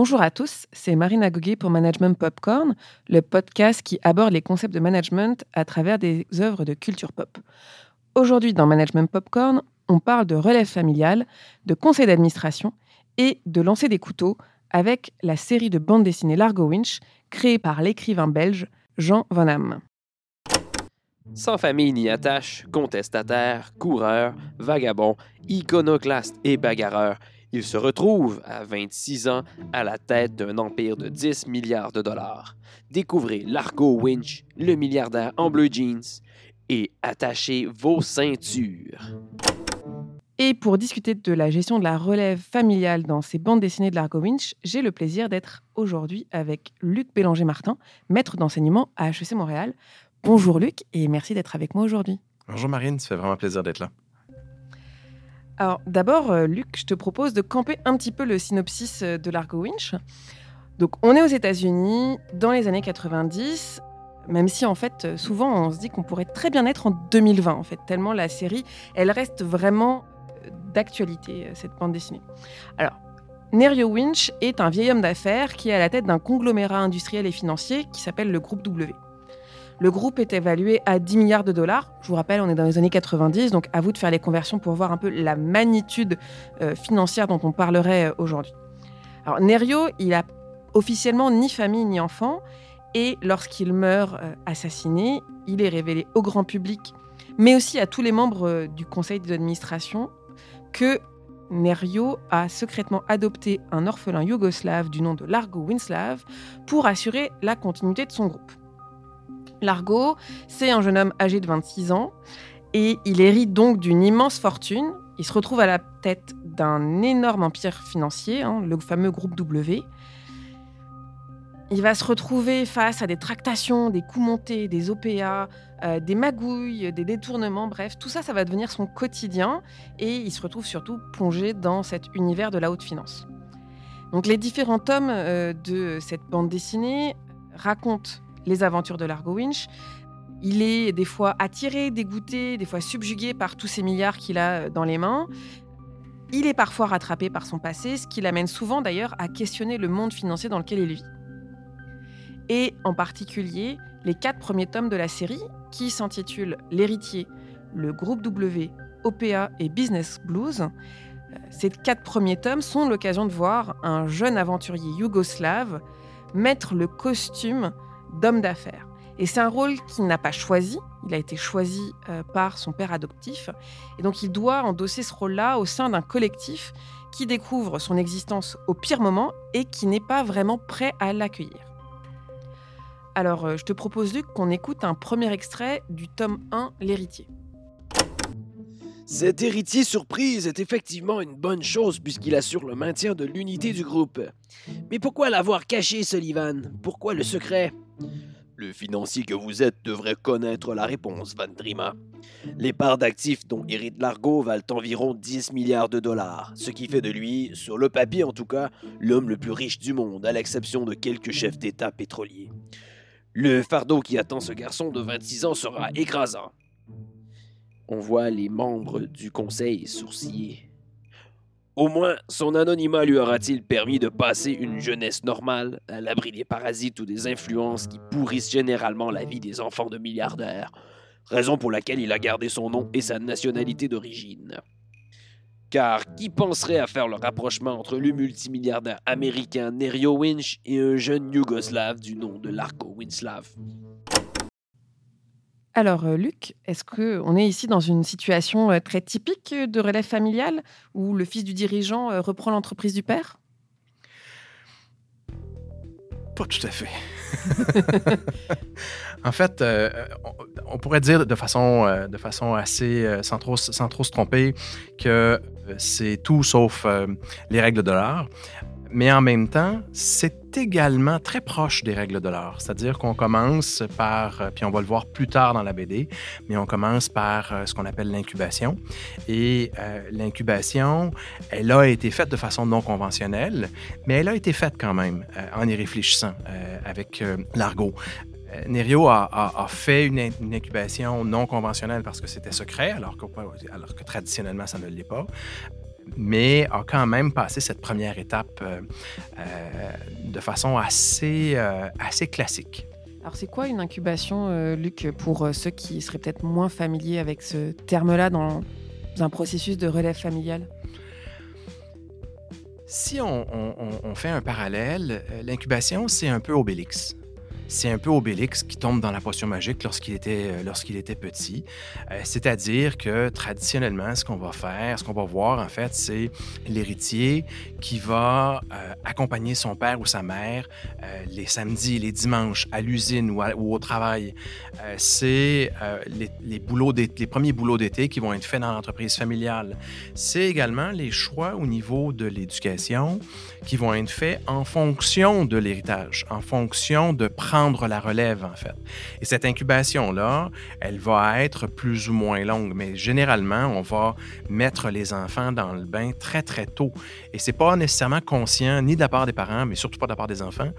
Bonjour à tous, c'est Marine Agoguet pour Management Popcorn, le podcast qui aborde les concepts de management à travers des œuvres de culture pop. Aujourd'hui, dans Management Popcorn, on parle de relève familiale, de conseil d'administration et de lancer des couteaux avec la série de bande dessinée Largo Winch, créée par l'écrivain belge Jean Van Hamme. Sans famille ni attache, contestataire, coureur, vagabond, iconoclaste et bagarreur, il se retrouve à 26 ans à la tête d'un empire de 10 milliards de dollars. Découvrez Largo Winch, le milliardaire en bleu jeans, et attachez vos ceintures. Et pour discuter de la gestion de la relève familiale dans ces bandes dessinées de Largo Winch, j'ai le plaisir d'être aujourd'hui avec Luc Bélanger-Martin, maître d'enseignement à HEC Montréal. Bonjour Luc et merci d'être avec moi aujourd'hui. Bonjour Marine, ça fait vraiment plaisir d'être là. Alors d'abord, euh, Luc, je te propose de camper un petit peu le synopsis euh, de Largo Winch. Donc on est aux États-Unis dans les années 90, même si en fait euh, souvent on se dit qu'on pourrait très bien être en 2020 en fait, tellement la série, elle reste vraiment d'actualité cette bande dessinée. Alors Nerio Winch est un vieil homme d'affaires qui est à la tête d'un conglomérat industriel et financier qui s'appelle le groupe W. Le groupe est évalué à 10 milliards de dollars. Je vous rappelle, on est dans les années 90, donc à vous de faire les conversions pour voir un peu la magnitude euh, financière dont on parlerait euh, aujourd'hui. Alors Nerio, il a officiellement ni famille ni enfant, et lorsqu'il meurt euh, assassiné, il est révélé au grand public, mais aussi à tous les membres du conseil d'administration, que Nerio a secrètement adopté un orphelin yougoslave du nom de Largo Winslav pour assurer la continuité de son groupe. Largo, c'est un jeune homme âgé de 26 ans et il hérite donc d'une immense fortune. Il se retrouve à la tête d'un énorme empire financier, hein, le fameux groupe W. Il va se retrouver face à des tractations, des coups montés, des OPA, euh, des magouilles, des détournements, bref, tout ça, ça va devenir son quotidien et il se retrouve surtout plongé dans cet univers de la haute finance. Donc les différents tomes euh, de cette bande dessinée racontent les aventures de Largo Winch. Il est des fois attiré, dégoûté, des fois subjugué par tous ces milliards qu'il a dans les mains. Il est parfois rattrapé par son passé, ce qui l'amène souvent d'ailleurs à questionner le monde financier dans lequel il vit. Et en particulier, les quatre premiers tomes de la série, qui s'intitulent L'héritier, le groupe W, OPA et Business Blues. Ces quatre premiers tomes sont l'occasion de voir un jeune aventurier yougoslave mettre le costume d'homme d'affaires. Et c'est un rôle qu'il n'a pas choisi, il a été choisi euh, par son père adoptif, et donc il doit endosser ce rôle-là au sein d'un collectif qui découvre son existence au pire moment et qui n'est pas vraiment prêt à l'accueillir. Alors euh, je te propose Luc qu'on écoute un premier extrait du tome 1, L'héritier. Cet héritier surprise est effectivement une bonne chose puisqu'il assure le maintien de l'unité du groupe. Mais pourquoi l'avoir caché, Sullivan? Pourquoi le secret? Le financier que vous êtes devrait connaître la réponse, Van Drima. Les parts d'actifs dont hérite Largo valent environ 10 milliards de dollars, ce qui fait de lui, sur le papier en tout cas, l'homme le plus riche du monde, à l'exception de quelques chefs d'État pétroliers. Le fardeau qui attend ce garçon de 26 ans sera écrasant. On voit les membres du conseil sourciller. Au moins, son anonymat lui aura-t-il permis de passer une jeunesse normale, à l'abri des parasites ou des influences qui pourrissent généralement la vie des enfants de milliardaires, raison pour laquelle il a gardé son nom et sa nationalité d'origine. Car qui penserait à faire le rapprochement entre le multimilliardaire américain Nerio Winch et un jeune yougoslave du nom de Larko Winslav? Alors, euh, Luc, est-ce qu'on est ici dans une situation euh, très typique de relève familiale où le fils du dirigeant euh, reprend l'entreprise du père? Pas tout à fait. en fait, on, pourrait dire de façon, de façon assez, sans, trop, sans trop se tromper, que c'est tout sauf les règles de l'art. Mais en même temps, c'est également très proche des règles de l'art. C'est-à-dire qu'on commence par, euh, puis on va le voir plus tard dans la BD, mais on commence par euh, ce qu'on appelle l'incubation. Et euh, l'incubation, elle a été faite de façon non conventionnelle, mais elle a été faite quand même en y réfléchissant avec l'argot. Nerio a, fait une incubation non conventionnelle parce que c'était secret, alors que, alors que traditionnellement, ça ne l'est pas. Mais a quand même passé cette première étape euh, euh, de façon assez, euh, assez classique. Alors c'est quoi une incubation, Luc, pour ceux qui seraient peut-être moins familiers avec ce terme-là dans un processus de relève familiale? Si on, on- fait un parallèle, l'incubation, c'est un peu Obélix. C'est un peu Obélix qui tombe dans la potion magique lorsqu'il était, euh, lorsqu'il était petit. Euh, C'est-à-dire que traditionnellement, ce qu'on va faire, ce qu'on va voir en fait, c'est l'héritier qui va euh, accompagner son père ou sa mère les samedis, les dimanches à l'usine ou, au travail. C'est les, les boulots les premiers boulots d'été qui vont être faits dans l'entreprise familiale. C'est également les choix au niveau de l'éducation qui vont être faits en fonction de l'héritage, en fonction de prendre la relève, en fait. Et cette incubation-là, elle va être plus ou moins longue, mais généralement, on va mettre les enfants dans le bain très, très tôt. Et c'est pas nécessairement conscient, ni de la part des parents, mais surtout pas de la part des enfants,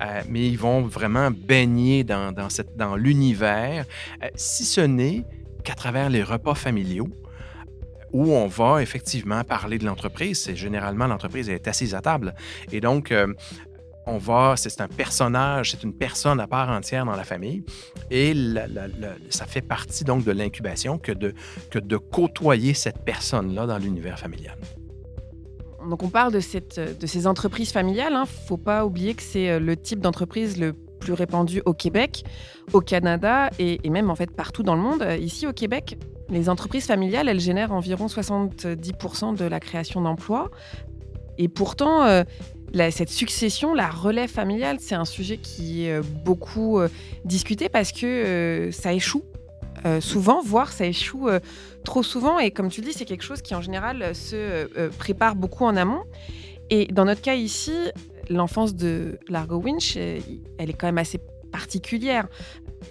euh, mais ils vont vraiment baigner dans, dans, dans l'univers, euh, si ce n'est qu'à travers les repas familiaux où on va effectivement parler de l'entreprise. C'est généralement l'entreprise est assise à table. Et donc, euh, on va, c'est un personnage, c'est une personne à part entière dans la famille. Et ça fait partie donc de l'incubation que de, côtoyer cette personne-là dans l'univers familial. Donc on parle de, de ces entreprises familiales. Il ne faut pas oublier que c'est euh, le type d'entreprise le plus répandu au Québec, au Canada et, et même en fait partout dans le monde. Euh, Ici au Québec, les entreprises familiales, elles génèrent environ 70% de la création d'emplois. Et pourtant, euh, cette succession, la relève familiale, c'est un sujet qui est euh, beaucoup euh, discuté parce que euh, ça échoue souvent, voire ça échoue trop souvent. Et comme tu le dis, c'est quelque chose qui en général se prépare beaucoup en amont. Et dans notre cas ici, l'enfance de Largo Winch, elle est quand même assez particulière.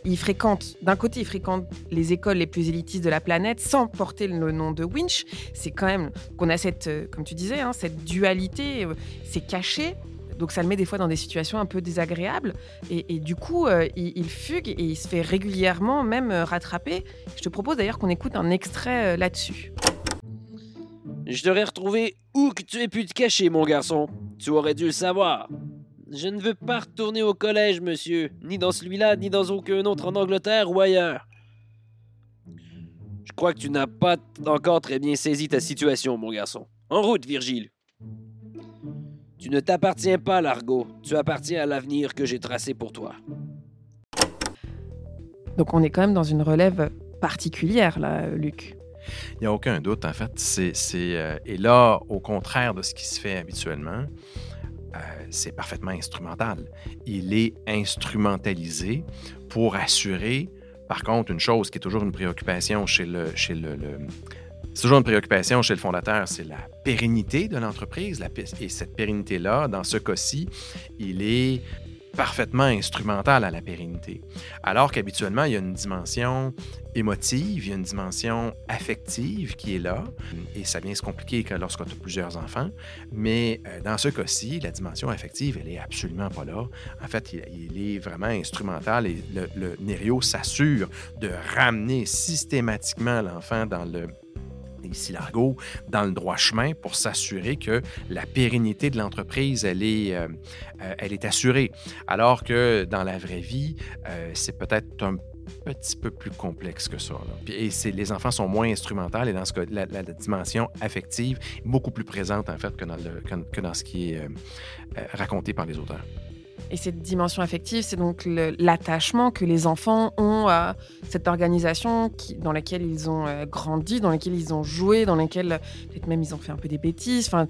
Il fréquente, d'un côté, il fréquente les écoles les plus élitistes de la planète sans porter le nom de Winch. C'est quand même qu'on a cette, euh, comme tu disais, hein, cette dualité, euh, c'est caché. Donc ça le met des fois dans des situations un peu désagréables. Et, du coup, euh, il, fugue et il se fait régulièrement même rattraper. Je te propose d'ailleurs qu'on écoute un extrait là-dessus. Je t'aurais retrouvé où que tu aies pu te cacher, mon garçon. Tu aurais dû le savoir. Je ne veux pas retourner au collège, monsieur. Ni dans celui-là, ni dans aucun autre en Angleterre ou ailleurs. Je crois que tu n'as pas encore très bien saisi ta situation, mon garçon. En route, Virgile. Tu ne t'appartiens pas, Largo. Tu appartiens à l'avenir que j'ai tracé pour toi. Donc on est quand même dans une relève particulière, là, Luc. Il n'y a aucun doute, en fait. C'est, c'est, euh, et là, au contraire de ce qui se fait habituellement, euh, c'est parfaitement instrumental. Il est instrumentalisé pour assurer, par contre, une chose qui est toujours une préoccupation chez le... Chez le, toujours une préoccupation chez le fondateur, c'est la pérennité de l'entreprise. Et cette pérennité-là, dans ce cas-ci, il est parfaitement instrumental à la pérennité. Alors qu'habituellement, il y a une dimension émotive, il y a une dimension affective qui est là, et ça vient se compliquer que lorsqu'on a plusieurs enfants, mais euh, dans ce cas-ci, la dimension affective, elle est absolument pas là. En fait, il, est vraiment instrumental et le, le s'assure de ramener systématiquement l'enfant dans le ici l'argot, dans le droit chemin pour s'assurer que la pérennité de l'entreprise, elle est, euh, euh, elle est assurée. Alors que dans la vraie vie, euh, c'est peut-être un petit peu plus complexe que ça. là. Les enfants sont moins instrumentales et dans ce cas, la, la- dimension affective est beaucoup plus présente en fait que dans, le, ce qui est raconté par les auteurs. Et cette dimension affective, c'est donc l'attachement que les enfants ont à cette organisation dans laquelle ils ont euh, grandi, dans laquelle ils ont joué, dans laquelle peut-être même ils ont fait un peu des bêtises. Enfin,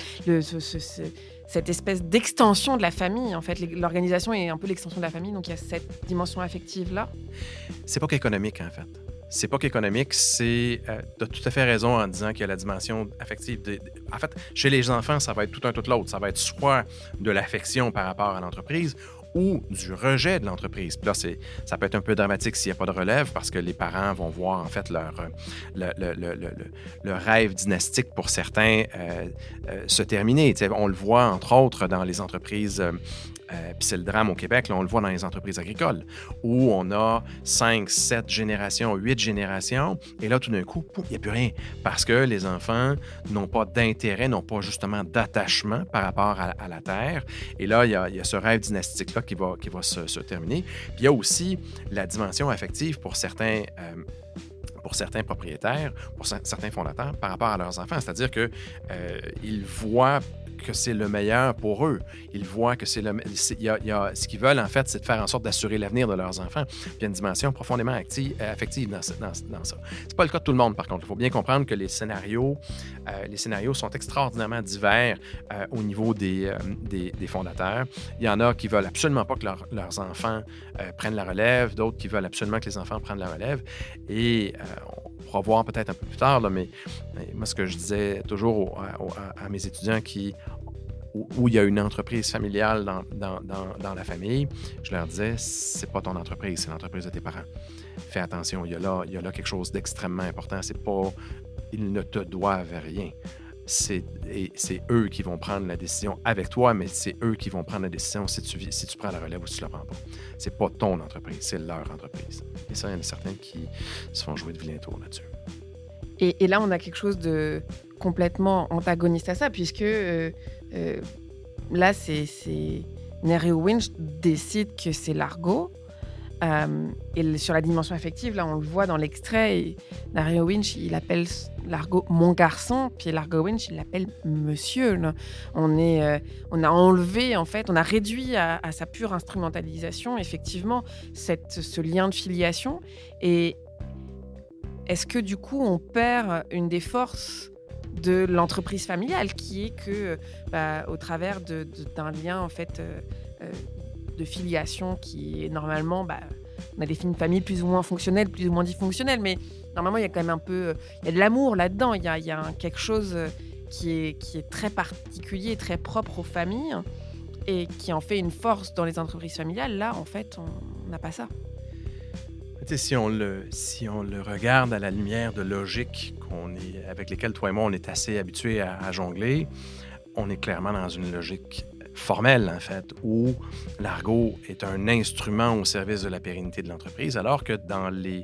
cette espèce d'extension de la famille. En fait, l'organisation est un peu l'extension de la famille, donc il y a cette dimension affective là. C'est pas qu'économique en fait. C'est pas qu'économique, c'est. Euh, as tout à fait raison en disant qu'il y a la dimension affective. en fait, chez les enfants, ça va être tout un tout l'autre. Ça va être soit de l'affection par rapport à l'entreprise ou du rejet de l'entreprise. Puis là, ça peut être un peu dramatique s'il n'y a pas de relève parce que les parents vont voir en fait leur, euh, le, rêve dynastique pour certains euh, euh, se terminer. on le voit entre autres dans les entreprises euh, puis c'est le drame au Québec, là, on le voit dans les entreprises agricoles, où on a 5, 7 générations, 8 générations, et là, tout d'un coup, il n'y a plus rien. Parce que les enfants n'ont pas d'intérêt, n'ont pas justement d'attachement par rapport à, la Terre. Et là, il y a, ce rêve dynastique-là qui va, qui va se, terminer. Puis il y a aussi la dimension affective pour certains. Euh, pour certains propriétaires, pour certains fondateurs, par rapport à leurs enfants. C'est-à-dire qu'ils euh, voient que c'est le meilleur pour eux. Ils voient que c'est le. Ce qu'ils veulent, en fait, c'est de faire en sorte d'assurer l'avenir de leurs enfants. il y a une dimension profondément euh, affective dans, dans, dans ça. C'est pas le cas de tout le monde, par contre. Il faut bien comprendre que les scénarios, euh, les scénarios sont extraordinairement divers euh, au niveau des, des, fondateurs. Il y en a qui veulent absolument pas que leurs enfants prennent la relève, d'autres qui veulent absolument que les enfants prennent la relève. Et on pourra voir peut-être un peu plus tard, là, mais, moi, ce que je disais toujours à mes étudiants qui où, il y a une entreprise familiale dans, dans, dans, la famille, je leur disais, c'est pas ton entreprise, c'est l'entreprise de tes parents. Fais attention, il y a là, il y a là quelque chose d'extrêmement important. C'est pas, ils ne te doivent rien. C'est, eux qui vont prendre la décision avec toi, mais c'est eux qui vont prendre la décision si tu, si tu prends la relève ou si tu la prends pas. C'est pas ton entreprise, c'est leur entreprise. Et ça, il y en a certains qui se font jouer de vilain tour là-dessus. Et, et, là, on a quelque chose de complètement antagoniste à ça, puisque euh, euh, là, c'est Neri Winch décide que c'est Largo. Euh, et sur la dimension affective, là, on le voit dans l'extrait. Neri Winch, il appelle Largo mon garçon, puis Largo Winch, il l'appelle monsieur. On, est, euh, on a enlevé, en fait, on a réduit à, sa pure instrumentalisation, effectivement, cette, ce lien de filiation. Et est-ce que du coup, on perd une des forces de l'entreprise familiale, qui est que, bah, au travers d'un lien en fait euh, euh, de filiation qui est normalement, bah, on a défini une famille plus ou moins fonctionnelle, plus ou moins dysfonctionnelle, mais normalement il y a quand même un peu, il y a de l'amour là-dedans, il y a, y a quelque chose qui est, qui est très particulier, très propre aux familles et qui en fait une force dans les entreprises familiales. Là, en fait, on n'a pas ça si on, le, si on le regarde à la lumière de logique est, avec lesquelles toi et moi, on est assez habitués à, jongler, on est clairement dans une logique formelle, en fait, où l'argot est un instrument au service de la pérennité de l'entreprise, alors que dans les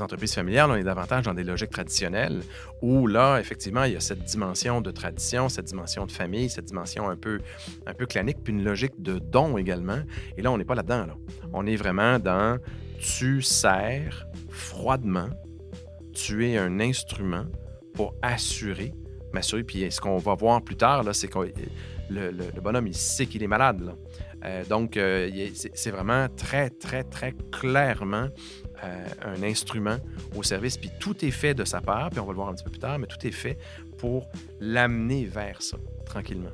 entreprises familiales, on est davantage dans des logiques traditionnelles où là, effectivement, il y a cette dimension de tradition, cette dimension de famille, cette dimension un peu, un peu clanique, puis une logique de don également. Et là, on n'est pas là-dedans. Là. On est vraiment dans tu sers froidement, tu es un instrument pour assurer, m'assurer. Puis ce qu'on va voir plus tard, c'est que le, bonhomme, il sait qu'il est malade. Euh, donc, euh, c'est vraiment très, très, très clairement euh, un instrument au service. Puis tout est fait de sa part, puis on va le voir un petit peu plus tard, mais tout est fait pour l'amener vers ça, tranquillement.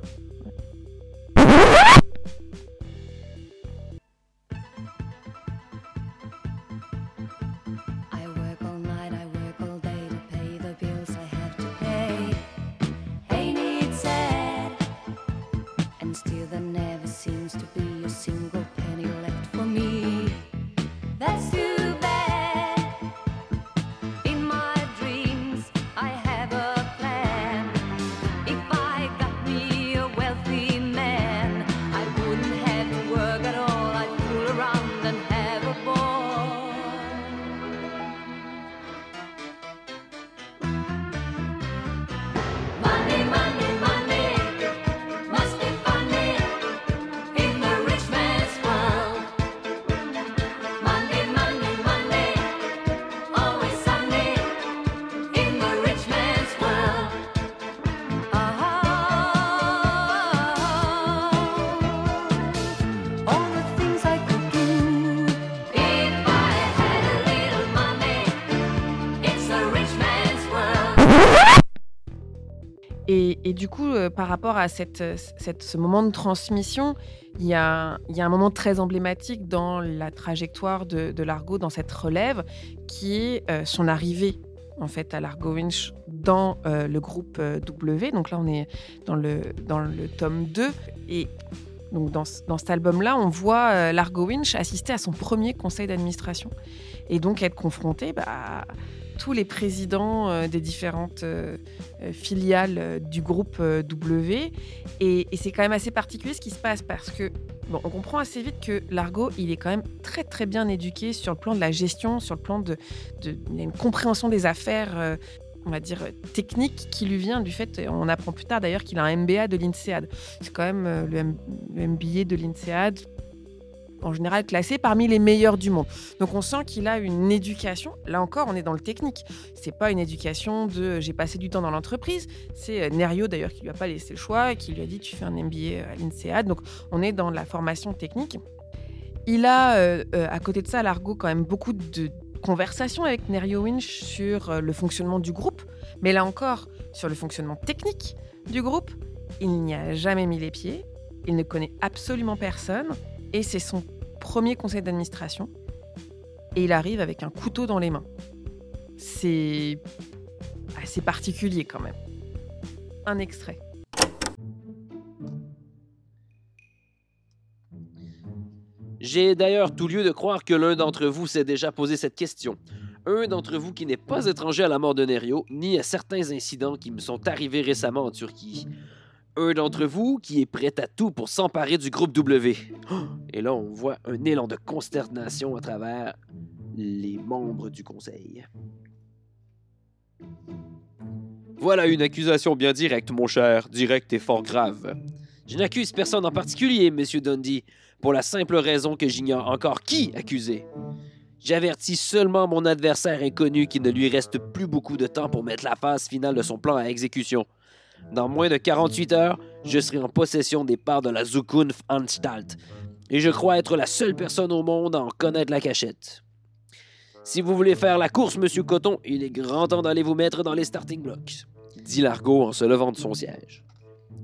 Et, du coup, euh, par rapport à cette- ce moment de transmission, il y, a, un moment très emblématique dans la trajectoire de, Largo, dans cette relève, qui est euh, son arrivée en fait à Largo Winch dans euh, le groupe euh, W. Donc là, on est dans le, tome 2. Et donc dans, ce- dans cet album-là, on voit euh, Largo Winch assister à son premier conseil d'administration et donc être confronté bah, à tous les présidents euh, des différentes euh, euh, filiales du groupe W. Et, c'est quand même assez particulier ce qui se passe parce que bon, on comprend assez vite que Largo, il est quand même très très bien éduqué sur le plan de la gestion, sur le plan de, de une compréhension des affaires. on va dire technique qui lui vient du fait, on apprend plus tard d'ailleurs qu'il a un MBA de l'INSEAD. C'est quand même le MBA de l'INSEAD, en général classé parmi les meilleurs du monde. Donc on sent qu'il a une éducation. Là encore, on est dans le technique. C'est pas une éducation de j'ai passé du temps dans l'entreprise. C'est euh, Nerio d'ailleurs qui lui a pas laissé le choix et qui lui a dit tu fais un MBA à l'INSEAD. Donc on est dans la formation technique. Il a euh, euh, à côté de ça, Largo, quand même beaucoup de conversations avec Nerio Winch sur euh, le fonctionnement du groupe. Mais là encore, sur le fonctionnement technique du groupe, il n'y a jamais mis les pieds. Il ne connaît absolument personne. Et c'est son premier conseil d'administration. Et il arrive avec un couteau dans les mains. C'est assez particulier quand même. Un extrait. J'ai d'ailleurs tout lieu de croire que l'un d'entre vous s'est déjà posé cette question. Un d'entre vous qui n'est pas étranger à la mort de Nerio, ni à certains incidents qui me sont arrivés récemment en Turquie. Un d'entre vous qui est prêt à tout pour s'emparer du groupe W. Et là, on voit un élan de consternation à travers les membres du conseil. Voilà une accusation bien directe, mon cher, directe et fort grave. Je n'accuse personne en particulier, monsieur Dundee, pour la simple raison que j'ignore encore qui accuser. J'avertis seulement mon adversaire inconnu qu'il ne lui reste plus beaucoup de temps pour mettre la phase finale de son plan à exécution. Dans moins de 48 heures, je serai en possession des parts de la Zukunft Anstalt, et je crois être la seule personne au monde à en connaître la cachette. Si vous voulez faire la course, monsieur Coton, il est grand temps d'aller vous mettre dans les starting blocks, dit Largo en se levant de son siège.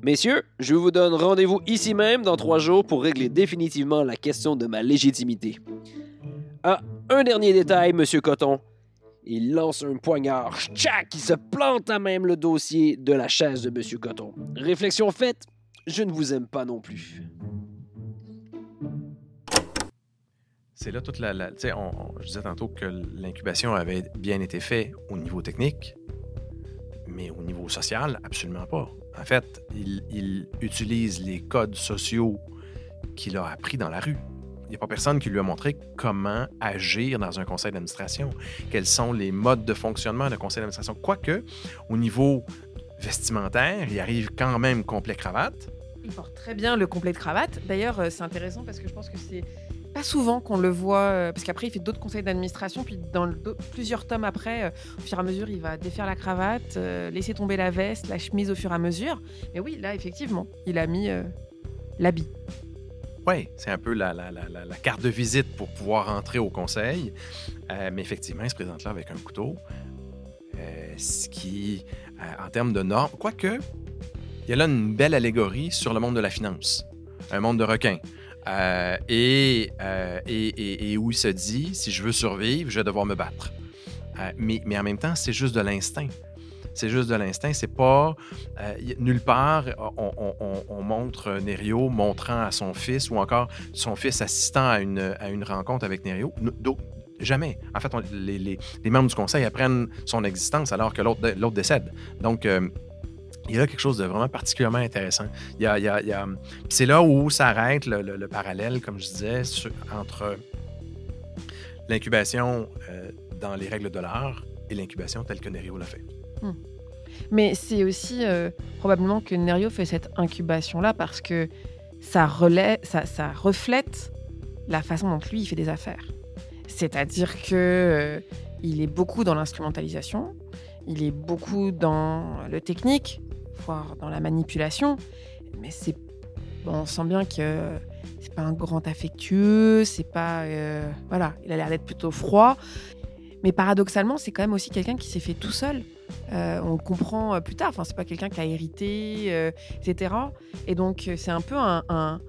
Messieurs, je vous donne rendez-vous ici même dans trois jours pour régler définitivement la question de ma légitimité. Ah, un dernier détail, monsieur Coton. Il lance un poignard, tchac, qui se plante à même le dossier de la chaise de monsieur Coton. Réflexion faite, je ne vous aime pas non plus. C'est là toute la. la- tu sais, on- on- je disais tantôt que l'incubation avait bien été faite au niveau technique, mais au niveau social, absolument pas. En fait, il, il utilise les codes sociaux qu'il a appris dans la rue. Il n'y a pas personne qui lui a montré comment agir dans un conseil d'administration, quels sont les modes de fonctionnement d'un conseil d'administration? Quoique, au niveau vestimentaire, il arrive quand même complet cravate. Il porte très bien le complet de cravate. D'ailleurs, euh, c'est intéressant parce que je pense que c'est pas souvent qu'on le voit, euh, parce qu'après, il fait d'autres conseils d'administration, puis dans plusieurs tomes après, euh, au fur et à mesure, il va défaire la cravate, laisser tomber la veste, la chemise au fur et à mesure. Mais oui, là, effectivement, il a mis l'habit. Oui, c'est un peu la, carte de visite pour pouvoir entrer au conseil. Euh, mais effectivement, il se présente là avec un couteau. Euh, ce qui, euh, en termes de normes, quoique, il y a là une belle allégorie sur le monde de la finance, un monde de requins. Et, où il se dit, si je veux survivre, je vais devoir me battre. Mais en même temps, c'est juste de l'instinct. C'est juste de l'instinct. C'est pas. euh, nulle part, on, on- on- on montre Nerio montrant à son fils ou encore son fils assistant à une, à une rencontre avec Nerio. Jamais. En fait, les, les- les membres du conseil apprennent son existence alors que l'autre décède. Donc, euh, il y a quelque chose de vraiment particulièrement intéressant. Il il il c'est là où s'arrête le, le- le parallèle, comme je disais, entre l'incubation euh, dans les règles de l'art et l'incubation telle que Nerio l'a fait. Mais c'est aussi euh, probablement que Nerio fait cette incubation-là parce que ça, relaie, ça, reflète la façon dont lui, il fait des affaires. C'est-à-dire que euh, il est beaucoup dans l'instrumentalisation, il est beaucoup dans le technique, voire dans la manipulation, mais on sent bien que c'est pas un grand affectueux, c'est pas euh, voilà, il a l'air d'être plutôt froid. Mais paradoxalement, c'est quand même aussi quelqu'un qui s'est fait tout seul. Euh, on comprend euh, plus tard. Enfin, c'est pas quelqu'un qui a hérité, euh, etc. Et donc, c'est un peu un,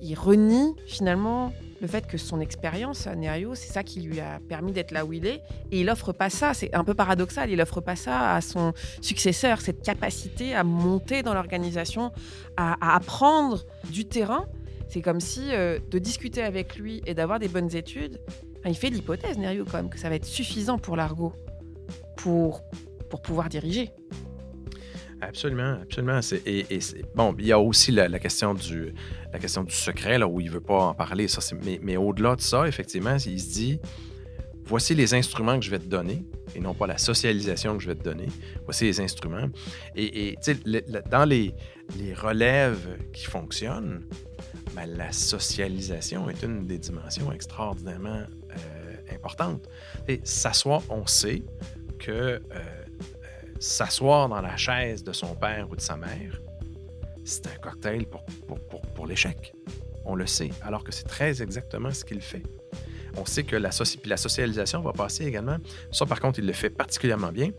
Il renie finalement le fait que son expérience à Nerio, c'est ça qui lui a permis d'être là où il est. Et il offre pas ça. C'est un peu paradoxal. Il offre pas ça à son successeur, cette capacité à monter dans l'organisation, à, apprendre du terrain. C'est comme si de discuter avec lui et d'avoir des bonnes études, il fait l'hypothèse, Nerio, quand même, que ça va être suffisant pour l'argot pour, pour pouvoir diriger. Absolument, absolument. Et, et bon, il y a aussi la, question du, la question du secret, là, où il ne veut pas en parler. Mais, mais au-delà de ça, effectivement, il se dit voici les instruments que je vais te donner, et non pas la socialisation que je vais te donner. Voici les instruments. Et, et le, dans les, les relèves qui fonctionnent, ben, la socialisation est une des dimensions extraordinairement euh, importantes. S'asseoir, on sait que euh, s'asseoir dans la chaise de son père ou de sa mère, c'est un cocktail pour, pour, pour, l'échec. On le sait, alors que c'est très exactement ce qu'il fait. On sait que la, la, socialisation va passer également. Ça, par contre, il le fait particulièrement bien.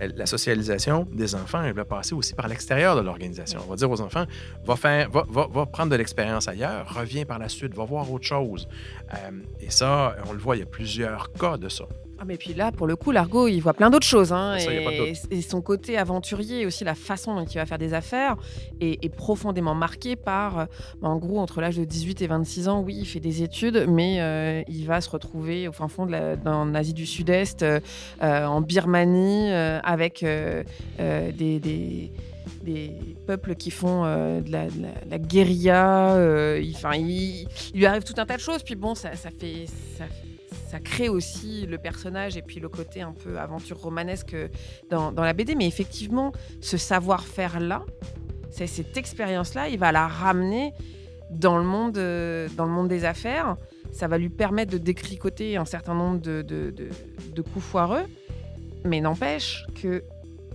La socialisation des enfants, elle va passer aussi par l'extérieur de l'organisation. On va dire aux enfants, va, faire, va, va, va prendre de l'expérience ailleurs, reviens par la suite, va voir autre chose. Euh, et ça, on le voit, il y a plusieurs cas de ça. Ah, mais puis là, pour le coup, Largo, il voit plein d'autres choses. Hein, et, son côté aventurier, aussi la façon dont il va faire des affaires, est, profondément marqué par, euh, en gros, entre l'âge de 18 et 26 ans, oui, il fait des études, mais euh, il va se retrouver au fin fond de la, en Asie du Sud-Est, euh, en Birmanie, avec des, des des peuples qui font de, la, la, guérilla. il, il, il, lui arrive tout un tas de choses. Puis bon, ça, ça fait, ça, ça crée aussi le personnage et puis le côté un peu aventure romanesque dans, la BD. Mais effectivement, ce savoir-faire-là, cette expérience-là, il va la ramener dans le monde, euh, dans le monde des affaires. Ça va lui permettre de décricoter un certain nombre de, de, coups foireux. Mais n'empêche que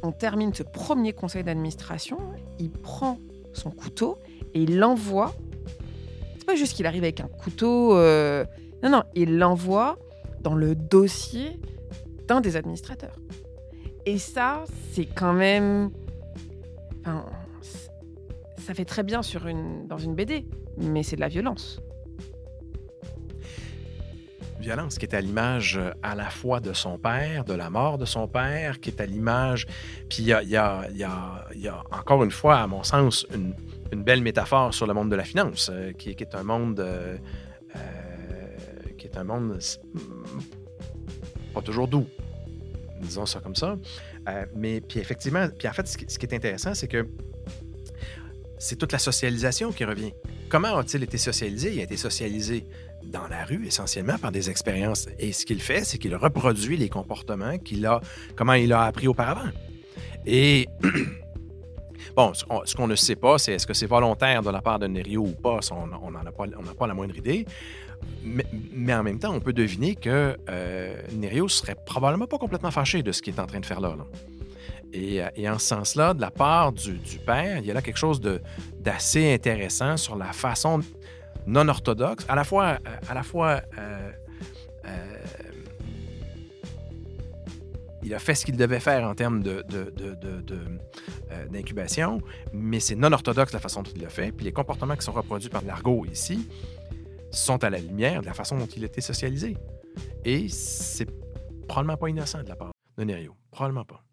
on termine ce premier conseil d'administration, il prend son couteau et il l'envoie. C'est pas juste qu'il arrive avec un couteau. Euh, non, non, il l'envoie dans le dossier d'un des administrateurs. Et ça, c'est quand même... Ça fait très bien sur une, dans une BD, mais c'est de la violence. Violence qui est à l'image euh, à la fois de son père, de la mort de son père, qui est à l'image... Puis il y a, y, a, y, y a, encore une fois, à mon sens, une, belle métaphore sur le monde de la finance, euh, qui, est un monde... Euh, un monde pas toujours doux, disons ça comme ça. Euh, mais puis effectivement, puis en fait, ce qui, est intéressant, c'est que c'est toute la socialisation qui revient. Comment a-t-il été socialisé? Il a été socialisé dans la rue essentiellement par des expériences. Et ce qu'il fait, c'est qu'il reproduit les comportements qu'il a, comment il a appris auparavant. Et bon, ce qu'on ne sait pas, c'est est-ce que c'est volontaire de la part de Nerio ou pas, on n'en a, pas, a pas la moindre idée. Mais, en même temps, on peut deviner que euh, Nerio serait probablement pas complètement fâché de ce qu'il est en train de faire là. Et, en ce sens-là, de la part du, père, il y a là quelque chose d'assez intéressant sur la façon non orthodoxe, à la fois, euh, euh, il a fait ce qu'il devait faire en termes d'incubation, mais c'est non orthodoxe la façon dont il l'a fait. Puis les comportements qui sont reproduits par l'argot ici, sont à la lumière de la façon dont il était socialisé. Et c'est probablement pas innocent de la part de Nerio. Probablement pas.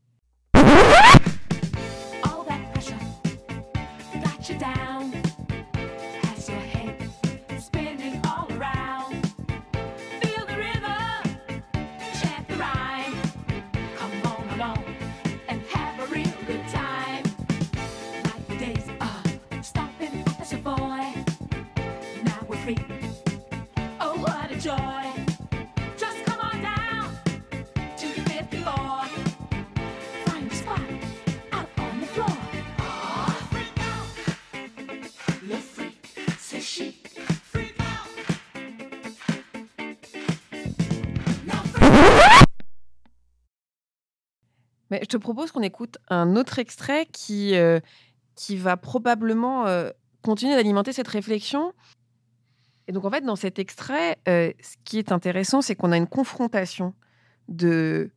Je te propose qu'on écoute un autre extrait qui, euh, qui va probablement euh, continuer d'alimenter cette réflexion. Et donc, en fait, dans cet extrait, euh, ce qui est intéressant, c'est qu'on a une confrontation de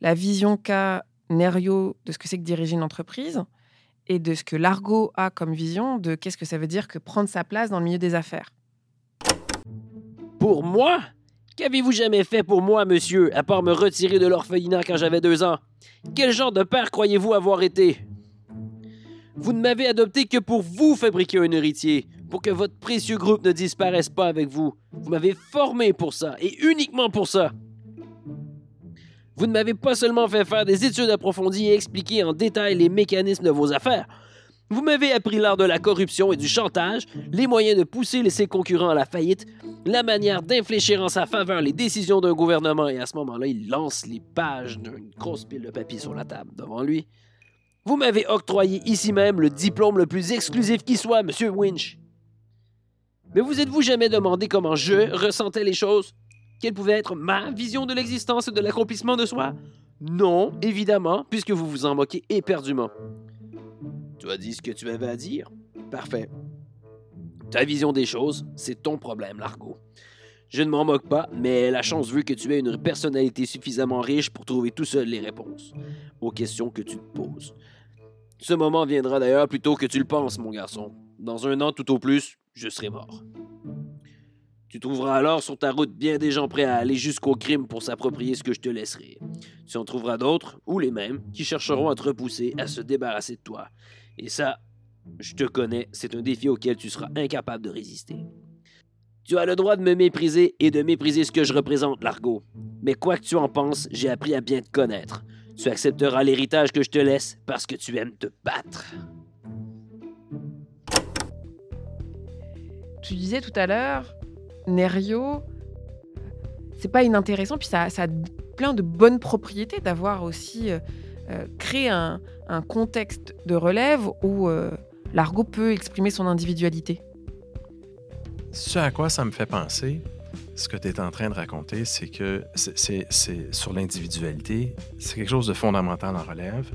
la vision qu'a Nerio de ce que c'est que diriger une entreprise et de ce que Largo a comme vision de qu'est-ce que ça veut dire que prendre sa place dans le milieu des affaires. Pour moi? Qu'avez-vous jamais fait pour moi, monsieur, à part me retirer de l'orphelinat quand j'avais deux ans? Quel genre de père croyez-vous avoir été? Vous ne m'avez adopté que pour vous fabriquer un héritier, pour que votre précieux groupe ne disparaisse pas avec vous. Vous m'avez formé pour ça, et uniquement pour ça. Vous ne m'avez pas seulement fait faire des études approfondies et expliquer en détail les mécanismes de vos affaires, vous m'avez appris l'art de la corruption et du chantage, les moyens de pousser ses concurrents à la faillite, la manière d'infléchir en sa faveur les décisions d'un gouvernement, et à ce moment-là, il lance les pages d'une grosse pile de papier sur la table devant lui. Vous m'avez octroyé ici même le diplôme le plus exclusif qui soit, Monsieur Winch. Mais vous êtes-vous jamais demandé comment je ressentais les choses? Quelle pouvait être ma vision de l'existence et de l'accomplissement de soi? Non, évidemment, puisque vous vous en moquez éperdument. As dit ce que tu avais à dire? Parfait. Ta vision des choses, c'est ton problème, Largo. Je ne m'en moque pas, mais la chance veut que tu aies une personnalité suffisamment riche pour trouver tout seul les réponses aux questions que tu te poses. Ce moment viendra d'ailleurs plus tôt que tu le penses, mon garçon. Dans un an tout au plus, je serai mort. Tu trouveras alors sur ta route bien des gens prêts à aller jusqu'au crime pour s'approprier ce que je te laisserai. Tu en trouveras d'autres, ou les mêmes, qui chercheront à te repousser, à se débarrasser de toi. Et ça, je te connais, c'est un défi auquel tu seras incapable de résister. Tu as le droit de me mépriser et de mépriser ce que je représente, Largo. Mais quoi que tu en penses, j'ai appris à bien te connaître. Tu accepteras l'héritage que je te laisse parce que tu aimes te battre. Tu disais tout à l'heure, Nerio, c'est pas inintéressant, puis ça, ça, a plein de bonnes propriétés d'avoir aussi euh, créé un, un, contexte de relève où euh, l'argot peut exprimer son individualité. Ce à quoi ça me fait penser, ce que tu es en train de raconter, c'est que c'est sur l'individualité, c'est quelque chose de fondamental en relève.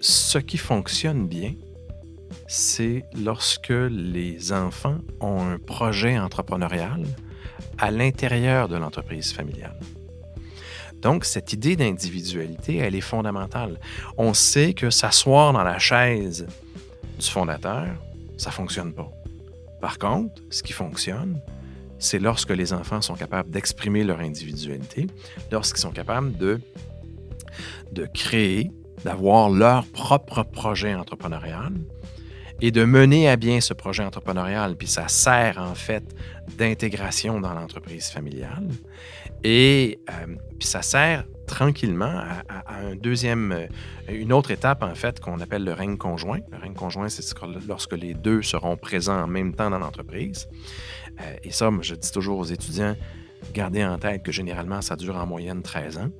Ce qui fonctionne bien, c'est lorsque les enfants ont un projet entrepreneurial à l'intérieur de l'entreprise familiale. Donc, cette idée d'individualité, elle est fondamentale. On sait que s'asseoir dans la chaise du fondateur, ça ne fonctionne pas. Par contre, ce qui fonctionne, c'est lorsque les enfants sont capables d'exprimer leur individualité, lorsqu'ils sont capables de, de créer, d'avoir leur propre projet entrepreneurial, et de mener à bien ce projet entrepreneurial, puis ça sert en fait d'intégration dans l'entreprise familiale. Et euh, puis ça sert tranquillement à, un deuxième, euh, une autre étape en fait qu'on appelle le règne conjoint. Le règne conjoint, c'est lorsque les deux seront présents en même temps dans l'entreprise. Euh, et ça, je dis toujours aux étudiants, gardez en tête que généralement, ça dure en moyenne 13 ans.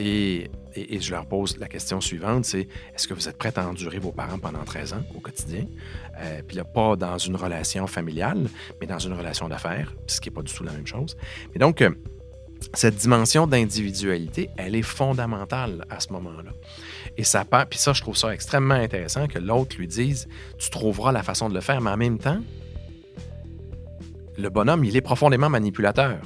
Et, je leur pose la question suivante, c'est est-ce que vous êtes prêts à endurer vos parents pendant 13 ans au quotidien? Puis là, pas dans une relation familiale, mais dans une relation d'affaires, ce qui n'est pas du tout la même chose. Et donc, cette dimension d'individualité, elle est fondamentale à ce moment-là. Et ça ça, je trouve ça extrêmement intéressant que l'autre lui dise, tu trouveras la façon de le faire, mais en même temps, le bonhomme, il est profondément manipulateur.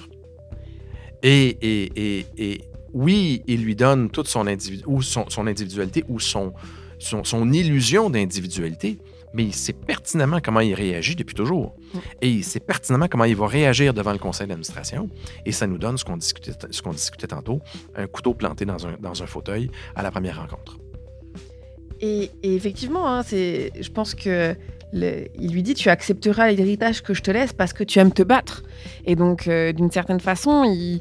Et, et, oui, il lui donne toute son, individualité ou son, illusion d'individualité, mais il sait pertinemment comment il réagit depuis toujours. Mm. Et il sait pertinemment comment il va réagir devant le conseil d'administration. Et ça nous donne ce qu'on discutait, ce qu'on discutait tantôt, un couteau planté dans un, dans un fauteuil à la première rencontre. Et, effectivement, hein, c'est, je pense que il lui dit tu accepteras l'héritage que je te laisse parce que tu aimes te battre. Et donc, euh, d'une certaine façon, il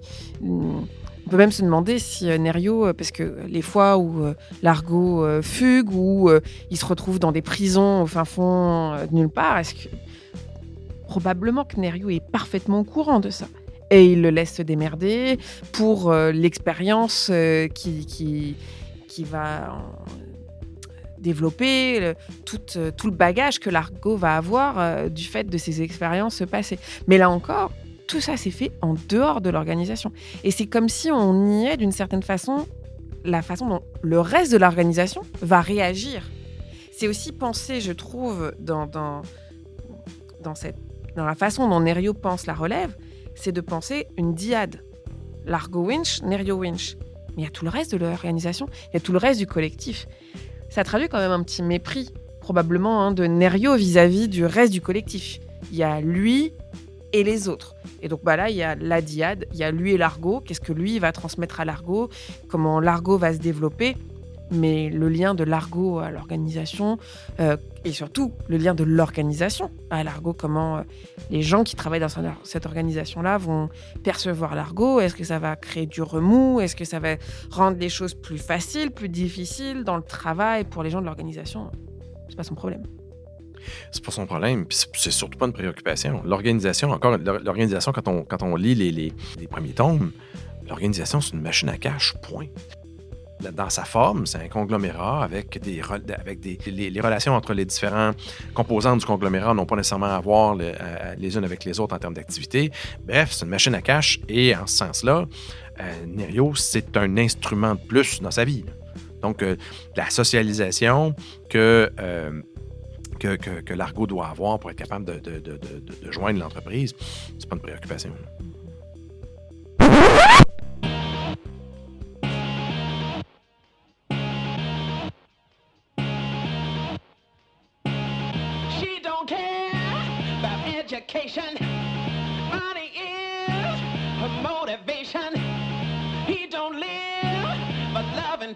peut même se demander si euh, Nerio, euh, parce que les fois où euh, Largo fugue ou il se retrouve dans des prisons au fin fond de nulle part, est-ce que probablement que Nerio est parfaitement au courant de ça et il le laisse se démerder pour l'expérience qui, qui, va développer, tout, tout, le bagage que Largo va avoir du fait de ses expériences passées. Mais là encore, tout ça s'est fait en dehors de l'organisation. Et c'est comme si on niait d'une certaine façon la façon dont le reste de l'organisation va réagir. C'est aussi penser, je trouve, dans, dans, cette, dans la façon dont Nerio pense la relève, c'est de penser une diade. Largo Winch, Nerio Winch. Mais il y a tout le reste de l'organisation, il y a tout le reste du collectif. Ça traduit quand même un petit mépris, probablement, hein, de Nerio vis-à-vis du reste du collectif. Il y a lui et les autres. Et donc bah là, il y a la diade, il y a lui et Largo. Qu'est-ce que lui va transmettre à Largo Comment Largo va se développer? Mais le lien de l'argot à l'organisation euh, et surtout le lien de l'organisation à l'argot, comment euh, les gens qui travaillent dans cette organisation-là vont percevoir l'argot, est-ce que ça va créer du remous, est-ce que ça va rendre les choses plus faciles, plus difficiles dans le travail pour les gens de l'organisation? C'est pas son problème. C'est pas son problème, puis c'est surtout pas une préoccupation. L'organisation, encore, l'organisation, quand on, quand on lit les, les, premiers tomes, l'organisation, c'est une machine à cash, point dans sa forme, c'est un conglomérat avec, des, avec des, les, relations entre les différents composants du conglomérat n'ont pas nécessairement à voir euh, les unes avec les autres en termes d'activité. Bref, c'est une machine à cash et en ce sens-là, euh, Nerio, c'est un instrument de plus dans sa vie. Donc, euh, la socialisation que, que, que, l'argot doit avoir pour être capable de, de, de, de joindre l'entreprise, c'est pas une préoccupation.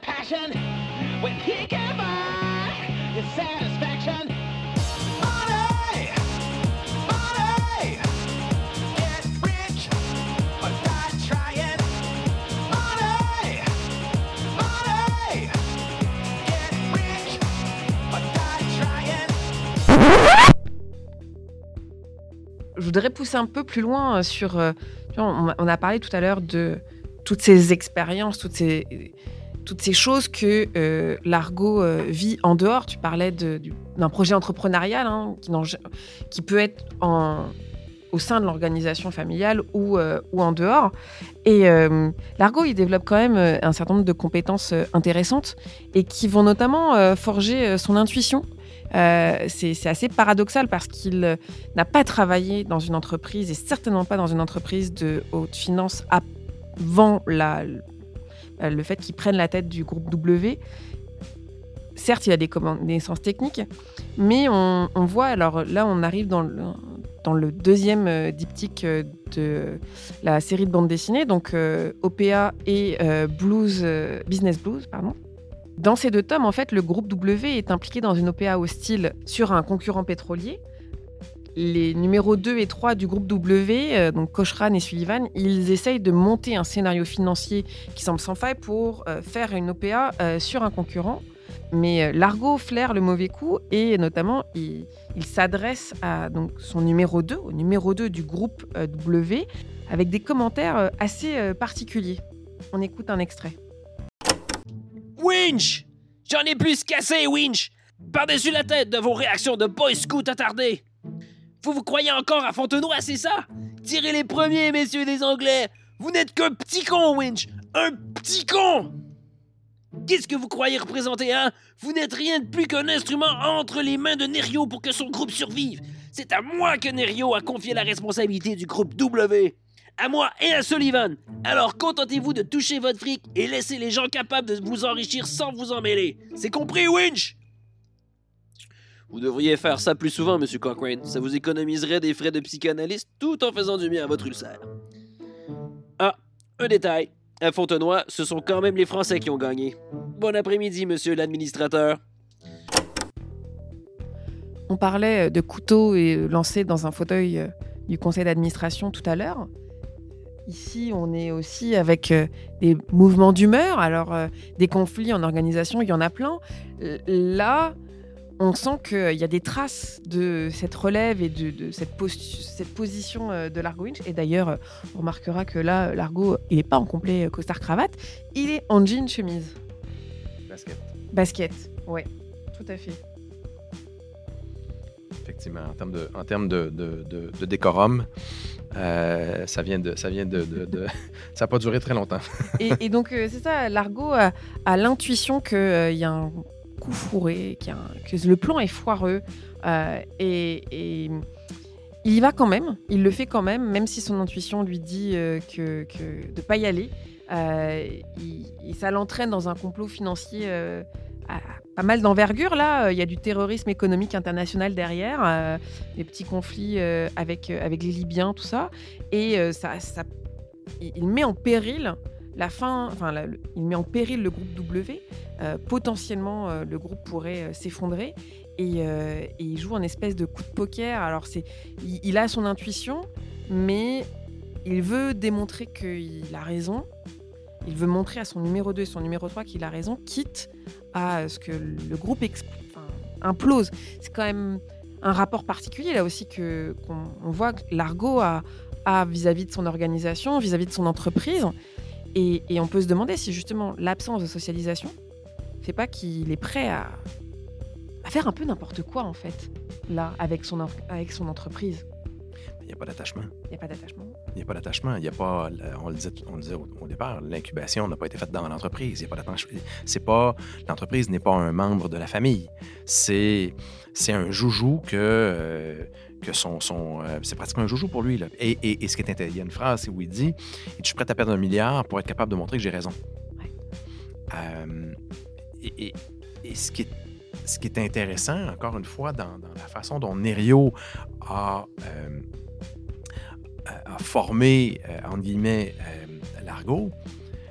passion. When he can buy his satisfaction. Je voudrais pousser un peu plus loin euh, sur. Euh, on, a parlé tout à l'heure de toutes ces expériences, toutes ces, choses que euh, l'argot vit en dehors. Tu parlais d'un projet entrepreneurial hein, qui, peut être au sein de l'organisation familiale ou, ou, en dehors. Et l'argot, il développe quand même un certain nombre de compétences intéressantes et qui vont notamment forger son intuition euh, c'est assez paradoxal parce qu'il euh, n'a pas travaillé dans une entreprise et certainement pas dans une entreprise de haute finance avant euh, le fait qu'il prenne la tête du groupe W. Certes, il a des connaissances techniques, mais on, voit, alors là, on arrive dans le, dans le deuxième diptyque de la série de bande dessinée, donc OPA et Blues, Business Blues, pardon. Dans ces deux tomes, en fait, le groupe W est impliqué dans une OPA hostile sur un concurrent pétrolier. Les numéros 2 et 3 du groupe W, euh, donc Cochran et Sullivan, ils essayent de monter un scénario financier qui semble sans faille pour euh, faire une OPA euh, sur un concurrent. Mais Largo flaire le mauvais coup et notamment il, s'adresse à donc, son numéro 2, au numéro 2 du groupe W, avec des commentaires assez particuliers. On écoute un extrait. Winch! J'en ai plus cassé, Winch! Par-dessus la tête de vos réactions de boy scout attardés. Vous vous croyez encore à Fontenoy, c'est ça? Tirez les premiers, messieurs des Anglais. Vous n'êtes qu'un petit con, Winch! Un petit con! Qu'est-ce que vous croyez représenter, hein? Vous n'êtes rien de plus qu'un instrument entre les mains de Nerio pour que son groupe survive. C'est à moi que Nerio a confié la responsabilité du groupe W à moi et à Sullivan. Alors contentez-vous de toucher votre fric et laissez les gens capables de vous enrichir sans vous en mêler. C'est compris, Winch? Vous devriez faire ça plus souvent, Monsieur Cochrane. Ça vous économiserait des frais de psychanalyste tout en faisant du bien à votre ulcère. Ah, un détail. À Fontenoy, ce sont quand même les Français qui ont gagné. Bon après-midi, monsieur l'administrateur. On parlait de couteau et lancé dans un fauteuil euh, du conseil d'administration tout à l'heure. Ici, on est aussi avec euh, des mouvements d'humeur. Alors, euh, des conflits en organisation, il y en a plein. Là, on sent qu'il y a des traces de cette relève et de, cette, position euh, de Largo Winch. Et d'ailleurs, on remarquera que là, Largo, il n'est pas en complet costard-cravate, il est en jean chemise. Basket. Basket, ouais, tout à fait. Effectivement, en termes de, en termes de décorum, euh, ça vient de, ça vient de, ça n'a pas duré très longtemps. et, donc euh, c'est ça, Largo a, l'intuition qu'il euh, y a un coup fourré, que le plan est foireux, et, il y va quand même, il le fait quand même, même si son intuition lui dit euh, que, de pas y aller. Euh, et ça l'entraîne dans un complot financier euh, à- pas mal d'envergure. Là, Euh, il y a du terrorisme économique international derrière, euh, des petits conflits euh, avec, euh, avec les Libyens, tout ça. Et ça, ça- il met en péril la fin, enfin, le- il met en péril le groupe W. Potentiellement, le groupe pourrait s'effondrer. Et, il joue un espèce de coup de poker. Alors, c'est, il, il a son intuition, mais il veut démontrer qu'il a raison. Il veut montrer à son numéro 2 et son numéro 3 qu'il a raison, quitte à ce que le groupe implose. C'est quand même un rapport particulier là aussi que qu'on on voit que Largo a, vis-à-vis de son organisation, vis-à-vis de son entreprise. Et, et on peut se demander si justement l'absence de socialisation fait pas qu'il est prêt à, à faire un peu n'importe quoi en fait, là, avec son, avec son entreprise. Il n'y a pas d'attachement. Il n'y a pas d'attachement. Il n'y a pas d'attachement. Il y a pas, on le disait, on le disait au, au départ, l'incubation n'a pas été faite dans l'entreprise. Il y a pas d'attachement. C'est pas, l'entreprise n'est pas un membre de la famille. C'est, c'est un joujou que, euh, que son, son euh, c'est pratiquement un joujou pour lui. Là. Et, et- et ce qui est intéressant, il y a une phrase où il dit, je suis prêt à perdre un milliard pour être capable de montrer que j'ai raison? Ouais. Euh, et, et- et ce qui est ce qui est intéressant, encore une fois, dans, dans la façon dont Nerio a, euh, a- a formé, euh, entre guillemets, euh, Largo,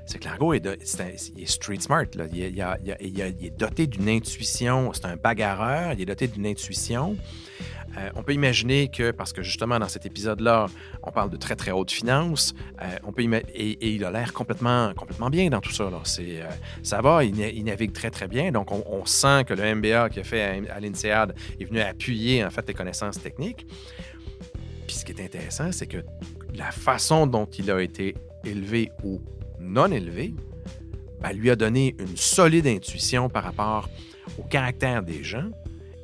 c'est que Largo est, street smart. Il, est- doté d'une intuition. C'est un bagarreur. Il est doté d'une intuition. Euh, on peut imaginer que, parce que justement dans cet épisode-là, on parle de très très haute finance, euh, on peut et, et il a l'air complètement, complètement bien dans tout ça. Là. Euh, ça va, il, na- il navigue très très bien. Donc on, on sent que le MBA qu'il a fait à, à l'INSEAD est venu appuyer en fait les connaissances techniques. Puis ce qui est intéressant, c'est que la façon dont il a été élevé ou non élevé, ben, lui a donné une solide intuition par rapport au caractère des gens.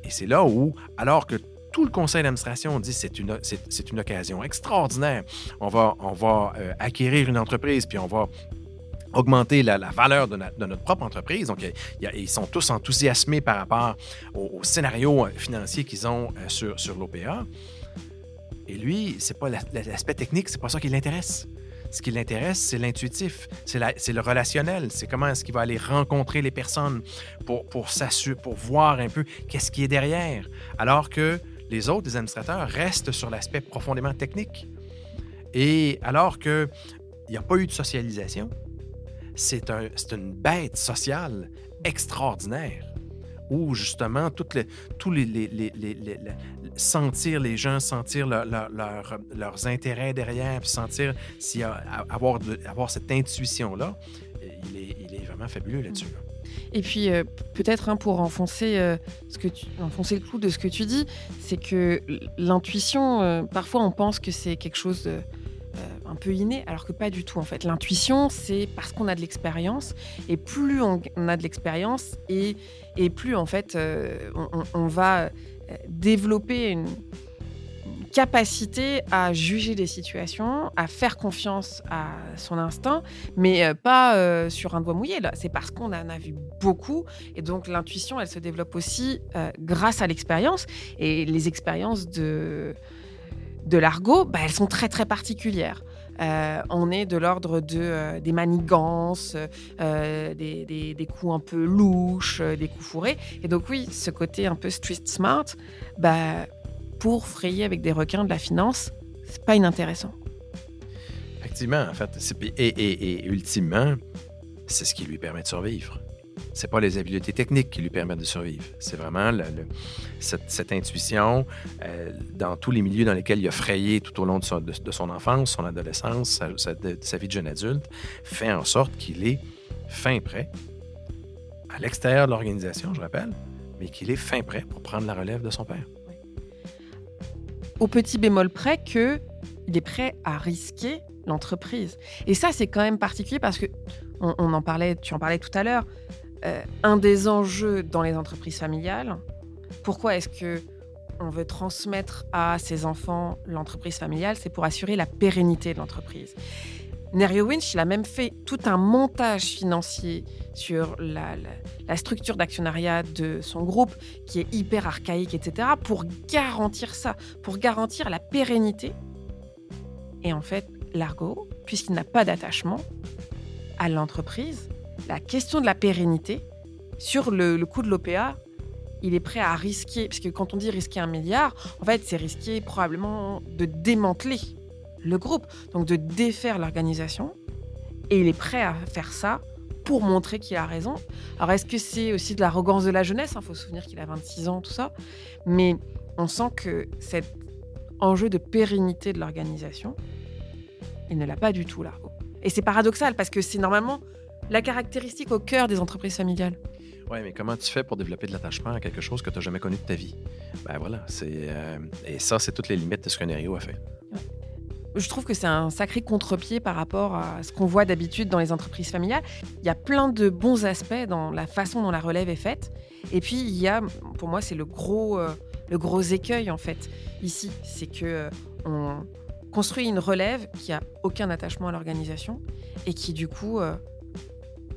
Et c'est là où, alors que tout le conseil d'administration dit c'est une, c'est, une occasion extraordinaire, on va, on va euh, acquérir une entreprise, puis on va augmenter la, valeur de, notre propre entreprise. Donc, ils sont tous enthousiasmés par rapport au, au scénario euh, financier qu'ils ont euh, sur, sur l'OPA. Et lui, c'est pas la- la- l'aspect technique, c'est pas ça qui l'intéresse. Ce qui l'intéresse, c'est l'intuitif, c'est, le relationnel, c'est comment est-ce qu'il va aller rencontrer les personnes pour, pour, s'assurer, pour voir un peu qu'est-ce qui est derrière. Alors que les autres, les administrateurs, restent sur l'aspect profondément technique. Et alors qu'il n'y a pas eu de socialisation, c'est un, une bête sociale extraordinaire où justement toutes les, tous les, les- les- sentir les gens, sentir leur- leur- leur- leurs intérêts derrière, puis sentir s'il avoir, de- avoir cette intuition-là, il est, il est vraiment fabuleux là-dessus. là. Et puis, euh, peut-être hein, pour enfoncer, euh, ce que tu, enfoncer le clou de ce que tu dis, c'est que l'intuition, euh, parfois on pense que c'est quelque chose de, euh, un peu inné, alors que pas du tout en fait. L'intuition, c'est parce qu'on a de l'expérience, et plus on, a de l'expérience, et, et plus en fait euh, on, va euh, développer une, capacité à juger des situations, à faire confiance à son instinct, mais euh, pas sur un doigt mouillé. C'est parce qu'on en a vu beaucoup, et donc l'intuition, elle se développe aussi grâce à l'expérience. Et les expériences de de l'argot, bah, elles sont très très particulières. Euh, on est de l'ordre de, euh, des manigances, euh, des, coups un peu louches, des coups fourrés. Et donc oui, ce côté un peu street smart, bah, pour frayer avec des requins de la finance, c'est pas inintéressant. Effectivement, en fait. Et, et- et ultimement, c'est ce qui lui permet de survivre. C'est pas les habiletés techniques qui lui permettent de survivre. C'est vraiment cette, intuition euh, dans tous les milieux dans lesquels il a frayé tout au long de, son- enfance, son adolescence, sa, vie de jeune adulte, fait en sorte qu'il est fin prêt à l'extérieur de l'organisation, je rappelle, mais qu'il est fin prêt pour prendre la relève de son père. Au petit bémol près que il est prêt à risquer l'entreprise. Et ça, c'est quand même particulier parce que on en parlait, tu en parlais tout à l'heure. Euh, un des enjeux dans les entreprises familiales, pourquoi est-ce que on veut transmettre à ses enfants l'entreprise familiale, c'est pour assurer la pérennité de l'entreprise. Nerio Winch, il a même fait tout un montage financier sur la, la- structure d'actionnariat de son groupe, qui est hyper archaïque, etc., pour garantir ça, pour garantir la pérennité. Et en fait, Largo, puisqu'il n'a pas d'attachement à l'entreprise, la question de la pérennité, sur le, le coût de l'OPA, il est prêt à risquer, parce que quand on dit risquer un milliard, en fait, c'est risquer probablement de démanteler le groupe, donc de défaire l'organisation. Et il est prêt à faire ça pour montrer qu'il a raison. Alors, est-ce que c'est aussi de l'arrogance de la jeunesse? Il faut se souvenir qu'il a 26 ans, tout ça. Mais on sent que cet enjeu de pérennité de l'organisation, il ne l'a pas du tout, Largo. Et c'est paradoxal, parce que c'est normalement la caractéristique au cœur des entreprises familiales. Ouais, mais comment tu fais pour développer de l'attachement à quelque chose que tu n'as jamais connu de ta vie? Ben voilà, c'est. euh, et ça, c'est toutes les limites de ce qu'un Nerio a fait. Je trouve que c'est un sacré contre-pied par rapport à ce qu'on voit d'habitude dans les entreprises familiales. Il y a plein de bons aspects dans la façon dont la relève est faite. Et puis, il y a, pour moi, c'est le gros, euh, le gros écueil, en fait, ici. C'est que euh, on construit une relève qui a aucun attachement à l'organisation et qui, du coup,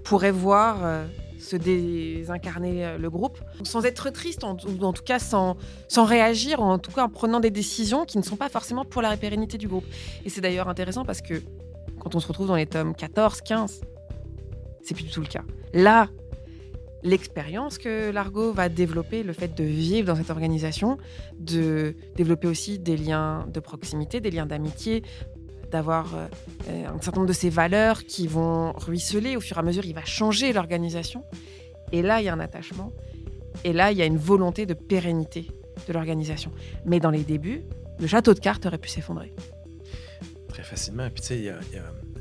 pourrait voir euh, se désincarner euh, le groupe sans être triste, en- ou en tout cas sans, sans réagir, en tout cas en prenant des décisions qui ne sont pas forcément pour la pérennité du groupe. Et c'est d'ailleurs intéressant parce que quand on se retrouve dans les tomes 14, 15, c'est plus du tout le cas. Là, l'expérience que Largo va développer, le fait de vivre dans cette organisation, de développer aussi des liens de proximité, des liens d'amitié, d'avoir euh, euh, un certain nombre de ces valeurs qui vont ruisseler au fur et à mesure, il va changer l'organisation. Et là, il y a un attachement. Et là, il y a une volonté de pérennité de l'organisation. Mais dans les débuts, le château de cartes aurait pu s'effondrer. Très facilement. Puis, tu sais,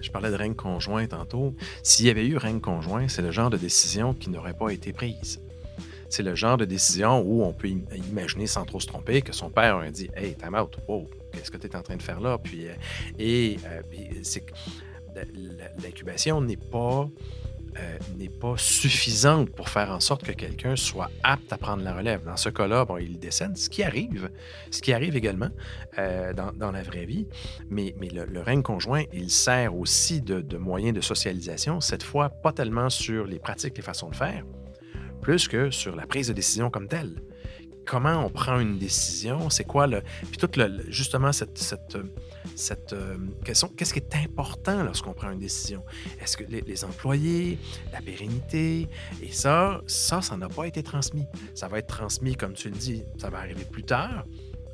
je parlais de règne conjoint tantôt. S'il y avait eu règne conjoint, c'est le genre de décision qui n'aurait pas été prise. C'est le genre de décision où on peut im- imaginer sans trop se tromper que son père aurait dit Hey, time out, wow, qu'est-ce que tu es en train de faire là? Puis, euh, et euh, l'incubation n'est pas. euh, pas suffisante pour faire en sorte que quelqu'un soit apte à prendre la relève. Dans ce cas-là, bon, il décède, ce qui arrive, ce qui arrive également euh, dans, dans la vraie vie. Mais, mais le, le règne conjoint, il sert aussi de, de moyen de socialisation, cette fois pas tellement sur les pratiques, les façons de faire, plus que sur la prise de décision comme telle. Comment on prend une décision, c'est quoi le... Puis tout le, justement cette... cette, cette euh, question, qu'est-ce qui est important lorsqu'on prend une décision? Est-ce que les, employés, la pérennité, et ça, ça, ça n'a pas été transmis. Ça va être transmis, comme tu le dis, ça va arriver plus tard,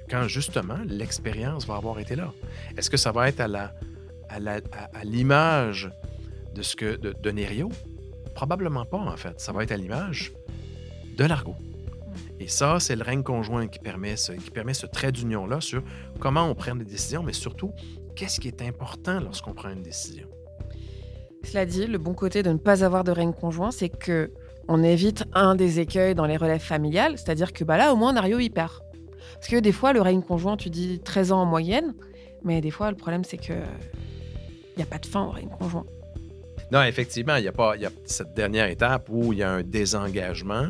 quand justement l'expérience va avoir été là. Est-ce que ça va être à l'image de ce que de, de Probablement pas en fait. Ça va être à l'image de l'argot. Et ça, c'est le règne conjoint qui permet ce, trait d'union là sur comment on prend des décisions, mais surtout qu'est-ce qui est important lorsqu'on prend une décision? Cela dit, le bon côté de ne pas avoir de règne conjoint, c'est que on évite un des écueils dans les relèves familiales, c'est-à-dire que bah là, au moins, Nario, il perd. Parce que des fois, le règne conjoint, tu dis 13 ans en moyenne, mais des fois, le problème, c'est que il n'y a pas de fin au règne conjoint. Non, effectivement, il y a pas y a cette dernière étape où il y a un désengagement,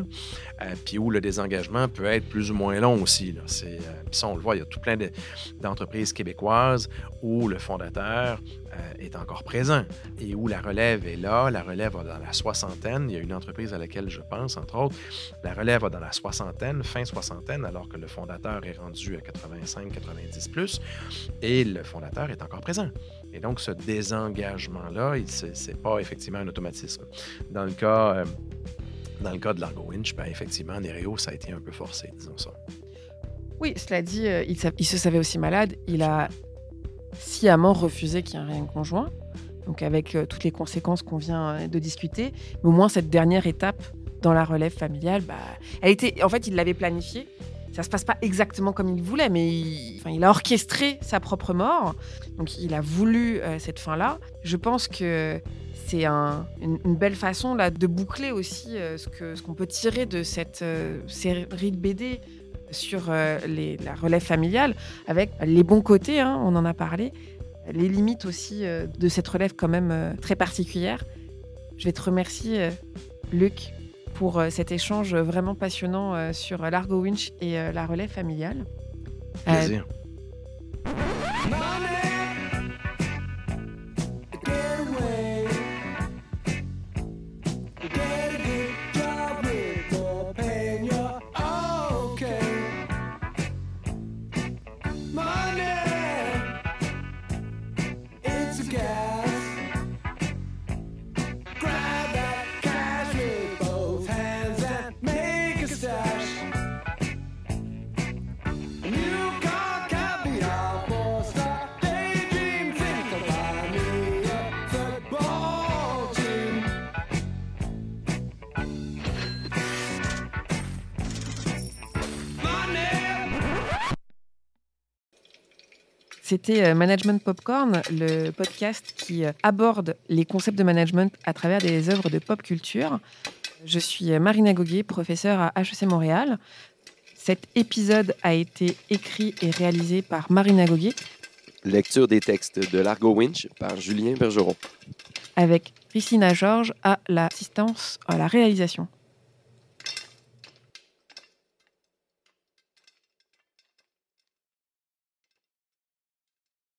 euh, puis où le désengagement peut être plus ou moins long aussi. Là. C'est, euh, ça, on le voit, il y a tout plein de- d'entreprises québécoises où le fondateur euh, est encore présent et où la relève est là. La relève va dans la soixantaine. Il y a une entreprise à laquelle je pense, entre autres. La relève va dans la soixantaine, fin soixantaine, alors que le fondateur est rendu à 85, 90 plus, et le fondateur est encore présent. Et donc, ce désengagement-là, il- c'est c'est pas effectivement un automatisme. Dans le cas, euh, dans le cas de Largo Winch, ben, effectivement, Nereo, ça a été un peu forcé, disons ça. Oui, cela dit, euh, il, se savait aussi malade. Il a sciemment refusé qu'il y ait un conjoint, donc avec euh, toutes les conséquences qu'on vient euh, de discuter. Mais au moins, cette dernière étape dans la relève familiale, bah, elle était, en fait, il l'avait planifiée. Ça se passe pas exactement comme il voulait, mais il, enfin, il a orchestré sa propre mort. Donc, il a voulu cette fin-là. Je pense que c'est un- une, belle façon là de boucler aussi euh, ce que ce qu'on peut tirer de cette euh, série de BD sur euh, la relève familiale, avec les bons côtés, hein, on en a parlé, les limites aussi de cette relève quand même très particulière. Je vais te remercier, Luc, pour cet échange vraiment passionnant sur l'Argo Winch et la relève familiale. Plaisir. C'était euh, Management Popcorn, le podcast qui euh, aborde les concepts de management à travers des œuvres de pop culture. Je suis euh, Marina Goguet, professeure à HEC Montréal. Cet épisode a été écrit et réalisé par Marina Goguet Lecture des textes de Largo Winch par Julien Bergeron. avec Christina Georges à l'assistance à la réalisation.